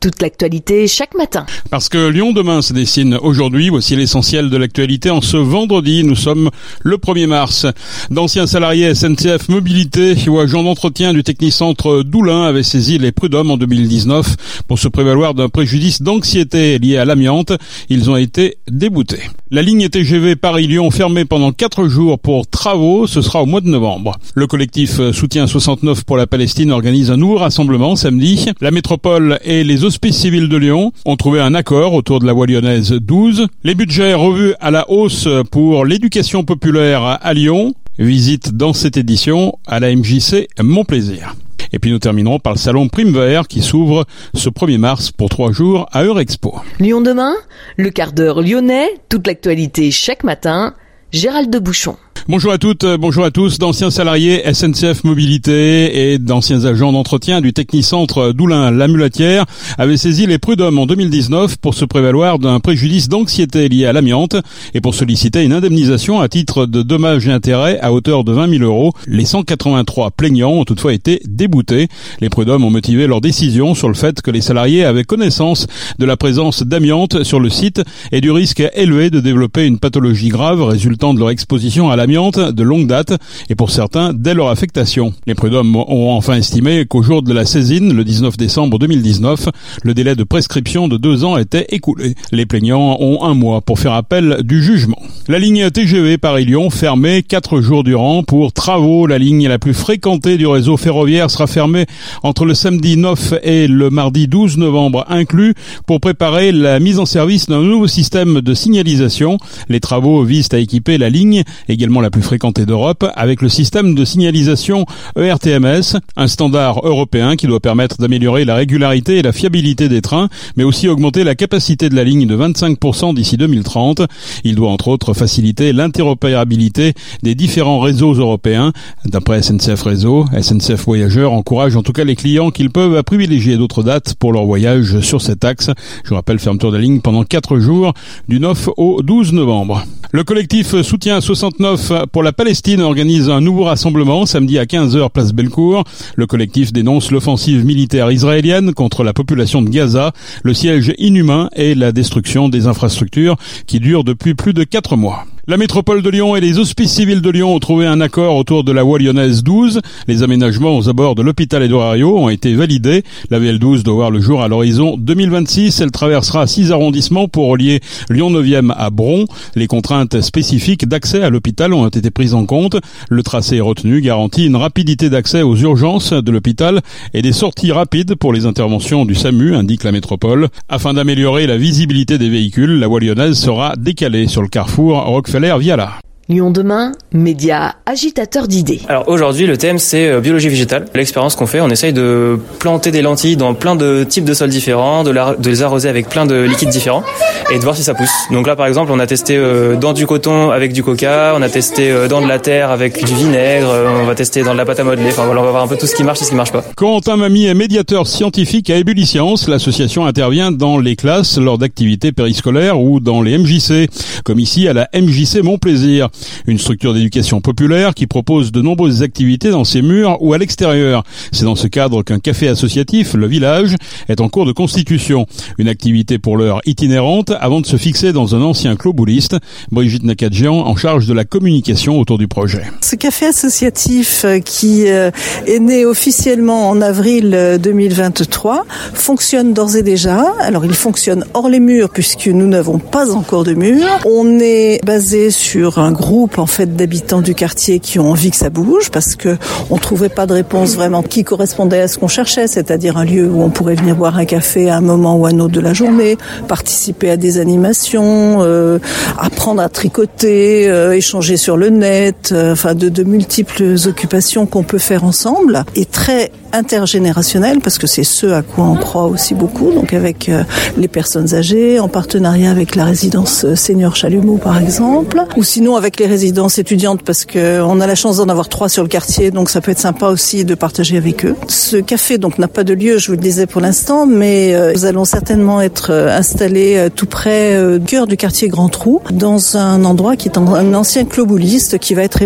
toute l'actualité chaque matin. Parce que Lyon demain se dessine aujourd'hui, voici l'essentiel de l'actualité en ce vendredi, nous sommes le 1er mars. D'anciens salariés SNCF Mobilité ou agents d'entretien du Technicentre Doulin avaient saisi les prud'hommes en 2019 pour se prévaloir d'un préjudice d'anxiété lié à l'amiante. Ils ont été déboutés. La ligne TGV Paris-Lyon fermée pendant 4 jours pour travaux, ce sera au mois de novembre. Le collectif Soutien 69 pour la Palestine organise un nouveau rassemblement samedi. La métropole et les Hospices civils de Lyon ont trouvé un accord autour de la voie lyonnaise 12. Les budgets revus à la hausse pour l'éducation populaire à Lyon. Visite dans cette édition à la MJC Montplaisir. Et puis nous terminerons par le salon Prime Vert qui s'ouvre ce 1er mars pour trois jours à Eurexpo. Lyon demain, le quart d'heure lyonnais, toute l'actualité chaque matin, Gérald de Bouchon. Bonjour à toutes, euh, bonjour à tous. D'anciens salariés SNCF Mobilité et d'anciens agents d'entretien du Technicentre Doulin la Mulatière avaient saisi les prud'hommes en 2019 pour se prévaloir d'un préjudice d'anxiété lié à l'amiante et pour solliciter une indemnisation à titre de dommages et intérêts à hauteur de 20 000 euros. Les 183 plaignants ont toutefois été déboutés. Les prud'hommes ont motivé leur décision sur le fait que les salariés avaient connaissance de la présence d'amiante sur le site et du risque élevé de développer une pathologie grave résultant de leur exposition à l'amiante de longue date et pour certains dès leur affectation. Les prud'hommes ont enfin estimé qu'au jour de la saisine, le 19 décembre 2019, le délai de prescription de deux ans était écoulé. Les plaignants ont un mois pour faire appel du jugement. La ligne TGV Paris-Lyon fermée quatre jours durant pour travaux. La ligne la plus fréquentée du réseau ferroviaire sera fermée entre le samedi 9 et le mardi 12 novembre inclus pour préparer la mise en service d'un nouveau système de signalisation. Les travaux visent à équiper la ligne, également la plus fréquentée d'Europe, avec le système de signalisation ERTMS, un standard européen qui doit permettre d'améliorer la régularité et la fiabilité des trains, mais aussi augmenter la capacité de la ligne de 25% d'ici 2030. Il doit entre autres faciliter l'interopérabilité des différents réseaux européens. D'après SNCF Réseau, SNCF Voyageurs encourage en tout cas les clients qu'ils peuvent privilégier d'autres dates pour leur voyage sur cet axe. Je rappelle fermeture de la ligne pendant 4 jours du 9 au 12 novembre. Le collectif Soutien 69 pour la Palestine organise un nouveau rassemblement samedi à 15h place Bellecour. Le collectif dénonce l'offensive militaire israélienne contre la population de Gaza, le siège inhumain et la destruction des infrastructures qui durent depuis plus de quatre mois. La métropole de Lyon et les hospices civils de Lyon ont trouvé un accord autour de la voie lyonnaise 12. Les aménagements aux abords de l'hôpital Edorario ont été validés. La VL12 doit voir le jour à l'horizon 2026. Elle traversera six arrondissements pour relier Lyon 9e à Bron. Les contraintes spécifiques d'accès à l'hôpital ont été prises en compte. Le tracé retenu garantit une rapidité d'accès aux urgences de l'hôpital et des sorties rapides pour les interventions du SAMU, indique la métropole. Afin d'améliorer la visibilité des véhicules, la voie lyonnaise sera décalée sur le carrefour Rockefeller via là. Lyon demain, média agitateur d'idées. Alors aujourd'hui, le thème c'est euh, biologie végétale. L'expérience qu'on fait, on essaye de planter des lentilles dans plein de types de sols différents, de, de, les arroser avec plein de liquides différents et de voir si ça pousse. Donc là, par exemple, on a testé euh, dans du coton avec du coca, on a testé euh, dans de la terre avec du vinaigre, on va tester dans de la pâte à modeler. Enfin voilà, on va voir un peu tout ce qui marche et ce qui marche pas. Quentin Mamie est médiateur scientifique à Ebuliscience. L'association intervient dans les classes lors d'activités périscolaires ou dans les MJC, comme ici à la MJC Montplaisir une structure d'éducation populaire qui propose de nombreuses activités dans ses murs ou à l'extérieur. C'est dans ce cadre qu'un café associatif, le village, est en cours de constitution. Une activité pour l'heure itinérante avant de se fixer dans un ancien clos bouliste. Brigitte Nakadjian en charge de la communication autour du projet. Ce café associatif euh, qui euh, est né officiellement en avril 2023 euh, fonctionne d'ores et déjà. Alors il fonctionne hors les murs puisque nous n'avons pas encore de murs. On est basé sur un gros en fait d'habitants du quartier qui ont envie que ça bouge parce que on trouvait pas de réponse vraiment qui correspondait à ce qu'on cherchait, c'est-à-dire un lieu où on pourrait venir boire un café à un moment ou à un autre de la journée, participer à des animations, euh, apprendre à tricoter, euh, échanger sur le net, euh, enfin de, de multiples occupations qu'on peut faire ensemble et très intergénérationnel parce que c'est ce à quoi on croit aussi beaucoup, donc avec euh, les personnes âgées, en partenariat avec la résidence senior Chalumeau par exemple, ou sinon avec avec les résidences étudiantes parce que on a la chance d'en avoir trois sur le quartier, donc ça peut être sympa aussi de partager avec eux. Ce café donc n'a pas de lieu, je vous le disais pour l'instant, mais euh, nous allons certainement être euh, installés euh, tout près du cœur du quartier Grand Trou, dans un endroit qui est un ancien clos bouliste qui va être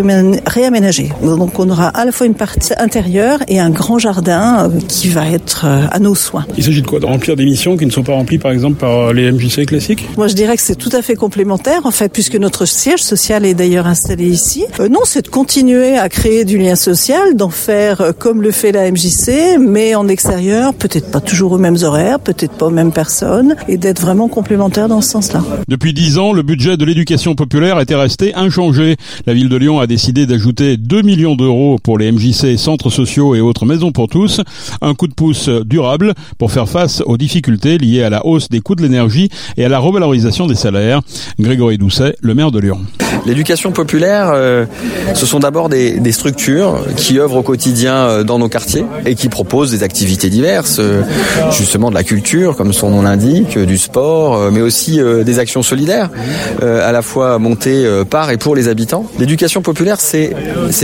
réaménagé. Donc on aura à la fois une partie intérieure et un grand jardin qui va être à nos soins. Il s'agit de quoi? De remplir des missions qui ne sont pas remplies par exemple par les MJC classiques? Moi je dirais que c'est tout à fait complémentaire en fait, puisque notre siège social est d'ailleurs installé ici. Euh, non, c'est de continuer à créer du lien social, d'en faire euh, comme le fait la MJC, mais en extérieur, peut-être pas toujours aux mêmes horaires, peut-être pas aux mêmes personnes, et d'être vraiment complémentaire dans ce sens-là. Depuis dix ans, le budget de l'éducation populaire était resté inchangé. La ville de Lyon a décidé d'ajouter 2 millions d'euros pour les MJC, centres sociaux et autres maisons pour tous, un coup de pouce durable pour faire face aux difficultés liées à la hausse des coûts de l'énergie et à la revalorisation des salaires. Grégory Doucet, le maire de Lyon. L'éducation populaire, euh, ce sont d'abord des, structures qui œuvrent au quotidien euh, dans nos quartiers et qui proposent des activités diverses, euh, justement de la culture, comme son nom l'indique, du sport, mais aussi des actions solidaires, à la fois montées par et pour les habitants. L'éducation populaire, c'est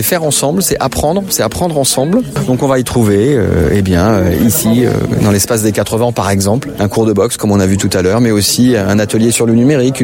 faire ensemble, c'est apprendre, c'est apprendre ensemble. Donc on va y trouver, eh bien, ici, dans l'espace des 80 par exemple, un cours de boxe comme on a vu tout à l'heure, mais aussi un atelier sur le numérique,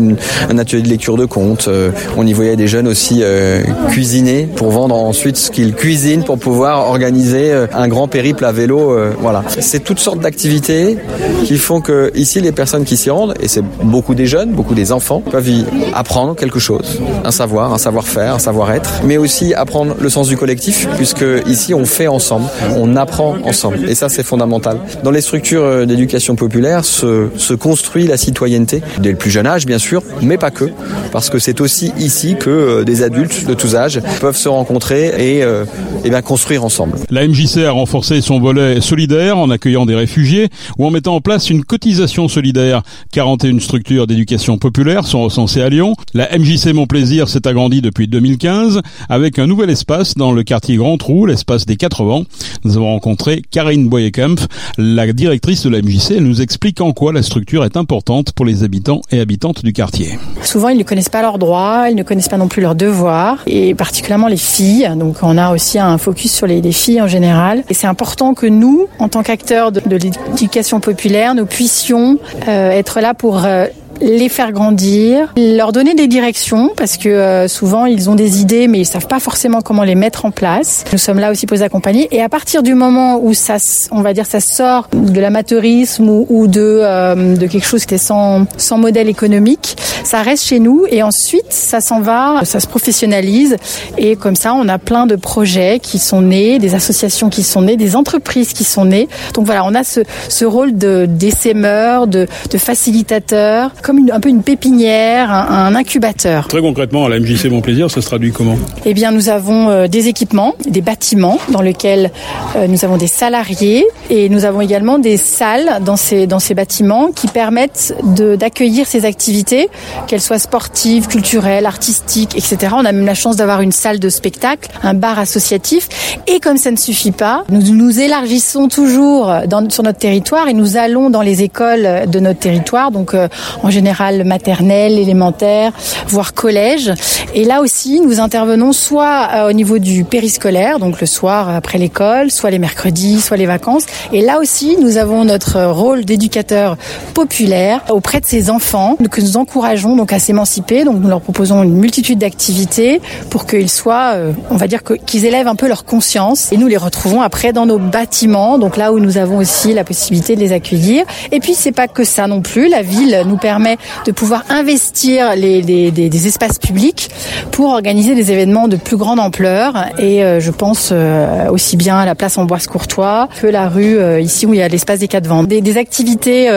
un atelier de lecture de comptes. on y des jeunes aussi euh, cuisiner pour vendre ensuite ce qu'ils cuisinent pour pouvoir organiser euh, un grand périple à vélo. Euh, voilà, c'est toutes sortes d'activités qui font que ici les personnes qui s'y rendent et c'est beaucoup des jeunes, beaucoup des enfants peuvent y apprendre quelque chose, un savoir, un savoir-faire, un savoir-être, mais aussi apprendre le sens du collectif puisque ici on fait ensemble, on apprend ensemble et ça c'est fondamental. Dans les structures d'éducation populaire se, se construit la citoyenneté dès le plus jeune âge bien sûr, mais pas que parce que c'est aussi ici que euh, des adultes de tous âges peuvent se rencontrer et, euh, et bien construire ensemble. La MJC a renforcé son volet solidaire en accueillant des réfugiés ou en mettant en place une cotisation solidaire. 41 structures d'éducation populaire sont recensées à Lyon. La MJC Mon Plaisir s'est agrandie depuis 2015 avec un nouvel espace dans le quartier Grand Trou, l'espace des 80. Nous avons rencontré Karine Boyekempf, la directrice de la MJC. Elle nous explique en quoi la structure est importante pour les habitants et habitantes du quartier. Souvent, ils ne connaissent pas leurs droits, ils ne connaissent pas non plus leurs devoirs, et particulièrement les filles. Donc on a aussi un focus sur les, filles en général. Et c'est important que nous, en tant qu'acteurs de, l'éducation populaire, nous puissions euh, être là pour euh, les faire grandir, leur donner des directions parce que euh, souvent ils ont des idées mais ils savent pas forcément comment les mettre en place. Nous sommes là aussi pour les accompagner et à partir du moment où ça, on va dire, ça sort de l'amateurisme ou, de euh, de quelque chose qui est sans sans modèle économique, ça reste chez nous et ensuite ça s'en va, ça se professionnalise et comme ça on a plein de projets qui sont nés, des associations qui sont nées, des entreprises qui sont nées. Donc voilà, on a ce ce rôle de d'essaimeur, de de facilitateur comme un peu une pépinière, un, incubateur. Très concrètement, à la MJC Mon Plaisir, ça se traduit comment? Eh bien, nous avons euh, des équipements, des bâtiments dans lesquels euh, nous avons des salariés et nous avons également des salles dans ces, dans ces bâtiments qui permettent d'accueillir ces activités, qu'elles soient sportives, culturelles, artistiques, etc. On a même la chance d'avoir une salle de spectacle, un bar associatif. Et comme ça ne suffit pas, nous nous élargissons toujours dans, sur notre territoire et nous allons dans les écoles de notre territoire. Donc, euh, en général maternelle, élémentaire, voire collège. Et là aussi, nous intervenons soit euh, au niveau du périscolaire, donc le soir après l'école, soit les mercredis, soit les vacances. Et là aussi, nous avons notre rôle d'éducateur populaire auprès de ces enfants que nous encourageons donc à s'émanciper. Donc nous leur proposons une multitude d'activités pour qu'ils soient, euh, on va dire qu'ils élèvent un peu leur conscience. Et nous les retrouvons après dans nos bâtiments, donc là où nous avons aussi la possibilité de les accueillir. Et puis c'est pas que ça non plus. La ville nous permet de pouvoir investir les, des espaces publics pour organiser des événements de plus grande ampleur. Et euh, je pense euh, aussi bien à la place Amboise-Courtois que la rue euh, ici où il y a l'espace des quatre ventes. Des, des activités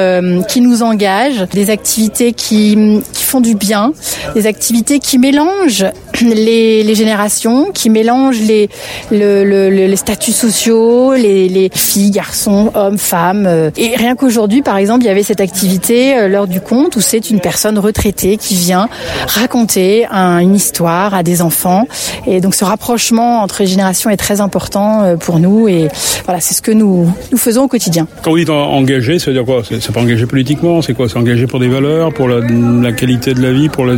qui nous engagent, des activités qui, qui font du bien, des activités qui mélangent les, les générations, qui mélangent les, le, le, les statuts sociaux, les, les filles, garçons, hommes, femmes. Et rien qu'aujourd'hui, par exemple, il y avait cette activité, l'heure du conte, c'est une personne retraitée qui vient raconter une histoire à des enfants. Et donc ce rapprochement entre les générations est très important euh, pour nous et voilà, c'est ce que nous, nous faisons au quotidien. Quand vous dites engagé, ça veut dire quoi? C'est pas engagé politiquement, c'est quoi? C'est engagé pour des valeurs, pour la, qualité de la vie, pour la,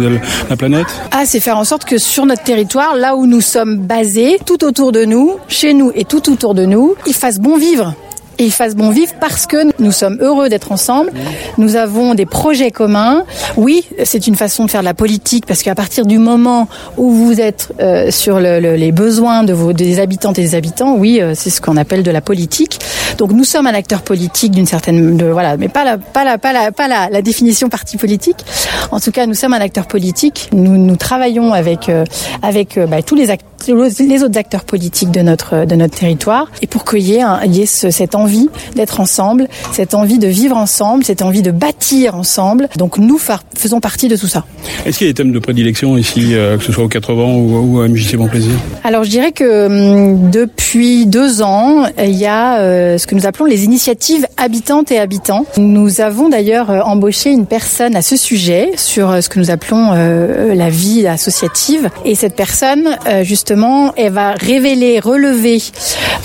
la planète? Ah, c'est faire en sorte que sur notre territoire, là où nous sommes basés, tout autour de nous, chez nous et tout autour de nous, il fasse bon vivre et ils fassent bon vivre parce que nous sommes heureux d'être ensemble. Nous avons des projets communs. Oui, c'est une façon de faire de la politique parce qu'à partir du moment où vous êtes euh, sur le, le, les besoins de vos des habitantes et des habitants, oui, euh, c'est ce qu'on appelle de la politique. Donc nous sommes un acteur politique d'une certaine de, voilà, mais pas la pas la pas la pas la, la, définition parti politique. En tout cas, nous sommes un acteur politique. Nous nous travaillons avec euh, avec euh, bah, tous les les autres acteurs politiques de notre de notre territoire et pour qu'il y ait, y ait ce, cette envie d'être ensemble, cette envie de vivre ensemble, cette envie de bâtir ensemble. Donc nous faisons partie de tout ça. Est-ce qu'il y a des thèmes de prédilection ici, euh, que ce soit au 80 ou, ou à MJC Bon Plaisir? Alors je dirais que hum, depuis deux ans, il y a euh, ce que nous appelons les initiatives habitantes et habitants. Nous avons d'ailleurs euh, embauché une personne à ce sujet sur ce que nous appelons euh, la vie associative et cette personne justement elle va révéler, relever,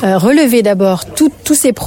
relever d'abord tous ces projets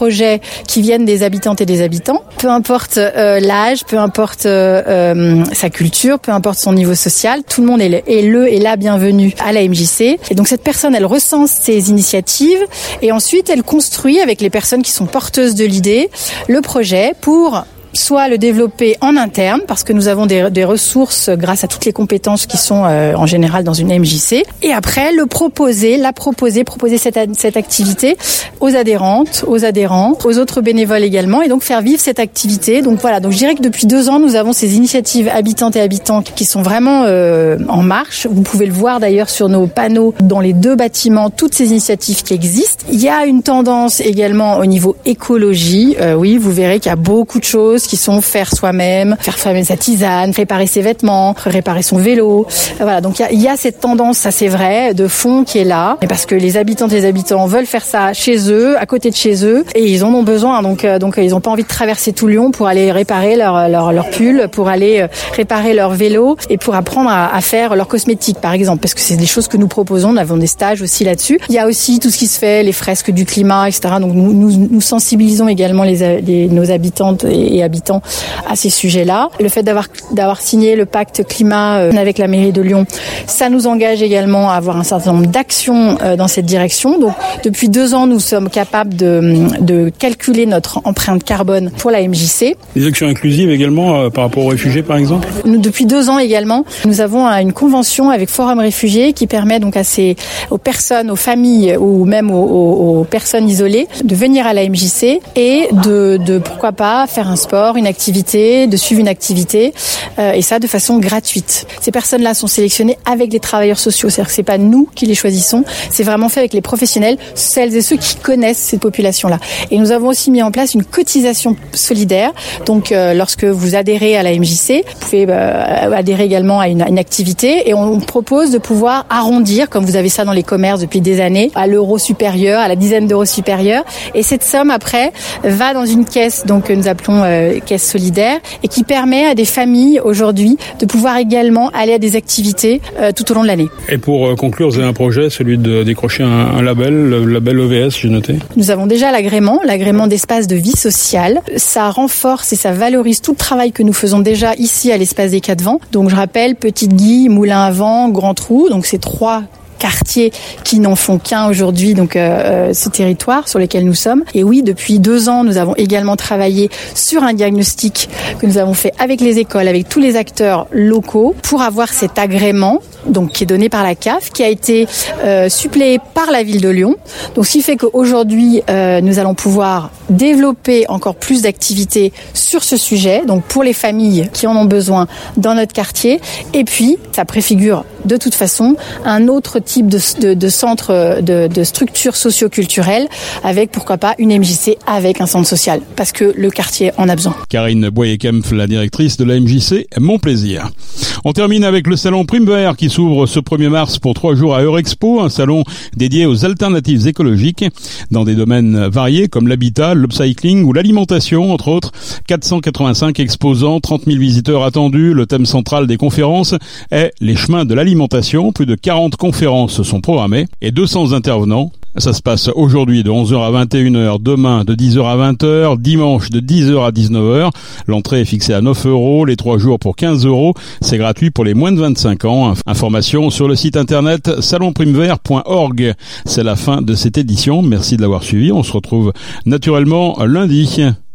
qui viennent des habitantes et des habitants, peu importe euh, l'âge, peu importe euh, euh sa culture, peu importe son niveau social, tout le monde est le, est le et la bienvenue à la MJC. Et donc cette personne, elle recense ces initiatives et ensuite elle construit avec les personnes qui sont porteuses de l'idée le projet pour soit le développer en interne parce que nous avons des, ressources grâce à toutes les compétences qui sont euh, en général dans une MJC et après le proposer, la proposer, proposer cette, cette activité aux adhérentes, aux adhérents, aux autres bénévoles également et donc faire vivre cette activité. Donc voilà, donc je dirais que depuis deux ans nous avons ces initiatives habitantes et habitants qui sont vraiment euh, en marche. Vous pouvez le voir d'ailleurs sur nos panneaux dans les deux bâtiments, toutes ces initiatives qui existent. Il y a une tendance également au niveau écologie. Euh, oui, vous verrez qu'il y a beaucoup de choses qui sont faire soi-même, faire soi-même sa tisane, réparer ses vêtements, réparer son vélo. Voilà, donc il y, y a, cette tendance, ça c'est vrai, de fond qui est là, et parce que les habitantes et les habitants veulent faire ça chez eux, à côté de chez eux, et ils en ont besoin. Donc, euh, donc ils n'ont pas envie de traverser tout Lyon pour aller réparer leur, leur, leur pull, pour aller euh, réparer leur vélo et pour apprendre à, à faire leur cosmétique, par exemple, parce que c'est des choses que nous proposons. Nous avons des stages aussi là-dessus. Il y a aussi tout ce qui se fait, les fresques du climat, etc. Donc nous, nous, nous sensibilisons également les, les, nos habitantes et habitants à ces sujets-là. Le fait d'avoir d'avoir signé le pacte climat euh, avec la mairie de Lyon, ça nous engage également à avoir un certain nombre d'actions euh, dans cette direction. Donc depuis deux ans, nous sommes capables de, de calculer notre empreinte carbone pour la MJC. Des actions inclusives également euh, par rapport aux réfugiés, par exemple? Nous, depuis deux ans également, nous avons une convention avec Forum Réfugiés qui permet donc à ces aux personnes, aux familles ou même aux, aux, aux personnes isolées de venir à la MJC et de, de pourquoi pas faire un sport une activité, de suivre une activité, euh, et ça de façon gratuite. Ces personnes-là sont sélectionnées avec les travailleurs sociaux, c'est-à-dire que c'est pas nous qui les choisissons, c'est vraiment fait avec les professionnels, celles et ceux qui connaissent ces populations-là. Et nous avons aussi mis en place une cotisation solidaire. Donc, euh, lorsque vous adhérez à la MJC, vous pouvez euh, adhérer également à une, une activité, et on propose de pouvoir arrondir, comme vous avez ça dans les commerces depuis des années, à l'euro supérieur, à la dizaine d'euros supérieurs. Et cette somme après va dans une caisse, donc que nous appelons euh, caisse solidaire et qui permet à des familles aujourd'hui de pouvoir également aller à des activités euh, tout au long de l'année. Et pour euh, conclure, vous avez un projet, celui de décrocher un, un label, le label EVS, j'ai noté. Nous avons déjà l'agrément, l'agrément d'espace de vie sociale. Ça renforce et ça valorise tout le travail que nous faisons déjà ici à l'espace des Quatre Vents. Donc je rappelle, Petite Guy, Moulin à Vent, Grand Trou, donc ces trois quartiers qui n'en font qu'un aujourd'hui, donc euh, ce territoire sur lequel nous sommes. Et oui, depuis deux ans, nous avons également travaillé sur un diagnostic que nous avons fait avec les écoles, avec tous les acteurs locaux, pour avoir cet agrément, donc qui est donné par la CAF, qui a été euh, suppléé par la ville de Lyon. Donc, ce qui fait qu'aujourd'hui, euh, nous allons pouvoir développer encore plus d'activités sur ce sujet, donc pour les familles qui en ont besoin dans notre quartier. Et puis, ça préfigure de toute façon un autre type de, de, de centre de, de structure socio-culturelle avec pourquoi pas une MJC avec un centre social parce que le quartier en a besoin. Karine Boyer-Kempf, la directrice de la MJC, mon plaisir. On termine avec le salon Primevère qui s'ouvre ce 1er mars pour trois jours à Eurexpo, un salon dédié aux alternatives écologiques dans des domaines variés comme l'habitat, l'upcycling ou l'alimentation, entre autres. 485 exposants, 30 000 visiteurs attendus. Le thème central des conférences est les chemins de l'alimentation. Plus de 40 conférences sont programmées et 200 intervenants Ça se passe aujourd'hui de 11h à 21h, demain de 10h à 20h, dimanche de 10h à 19h. L'entrée est fixée à 9 euros, les trois jours pour 15 euros. C'est gratuit pour les moins de 25 ans. Information sur le site internet salonprimevert.org. C'est la fin de cette édition. Merci de l'avoir suivi. On se retrouve naturellement lundi.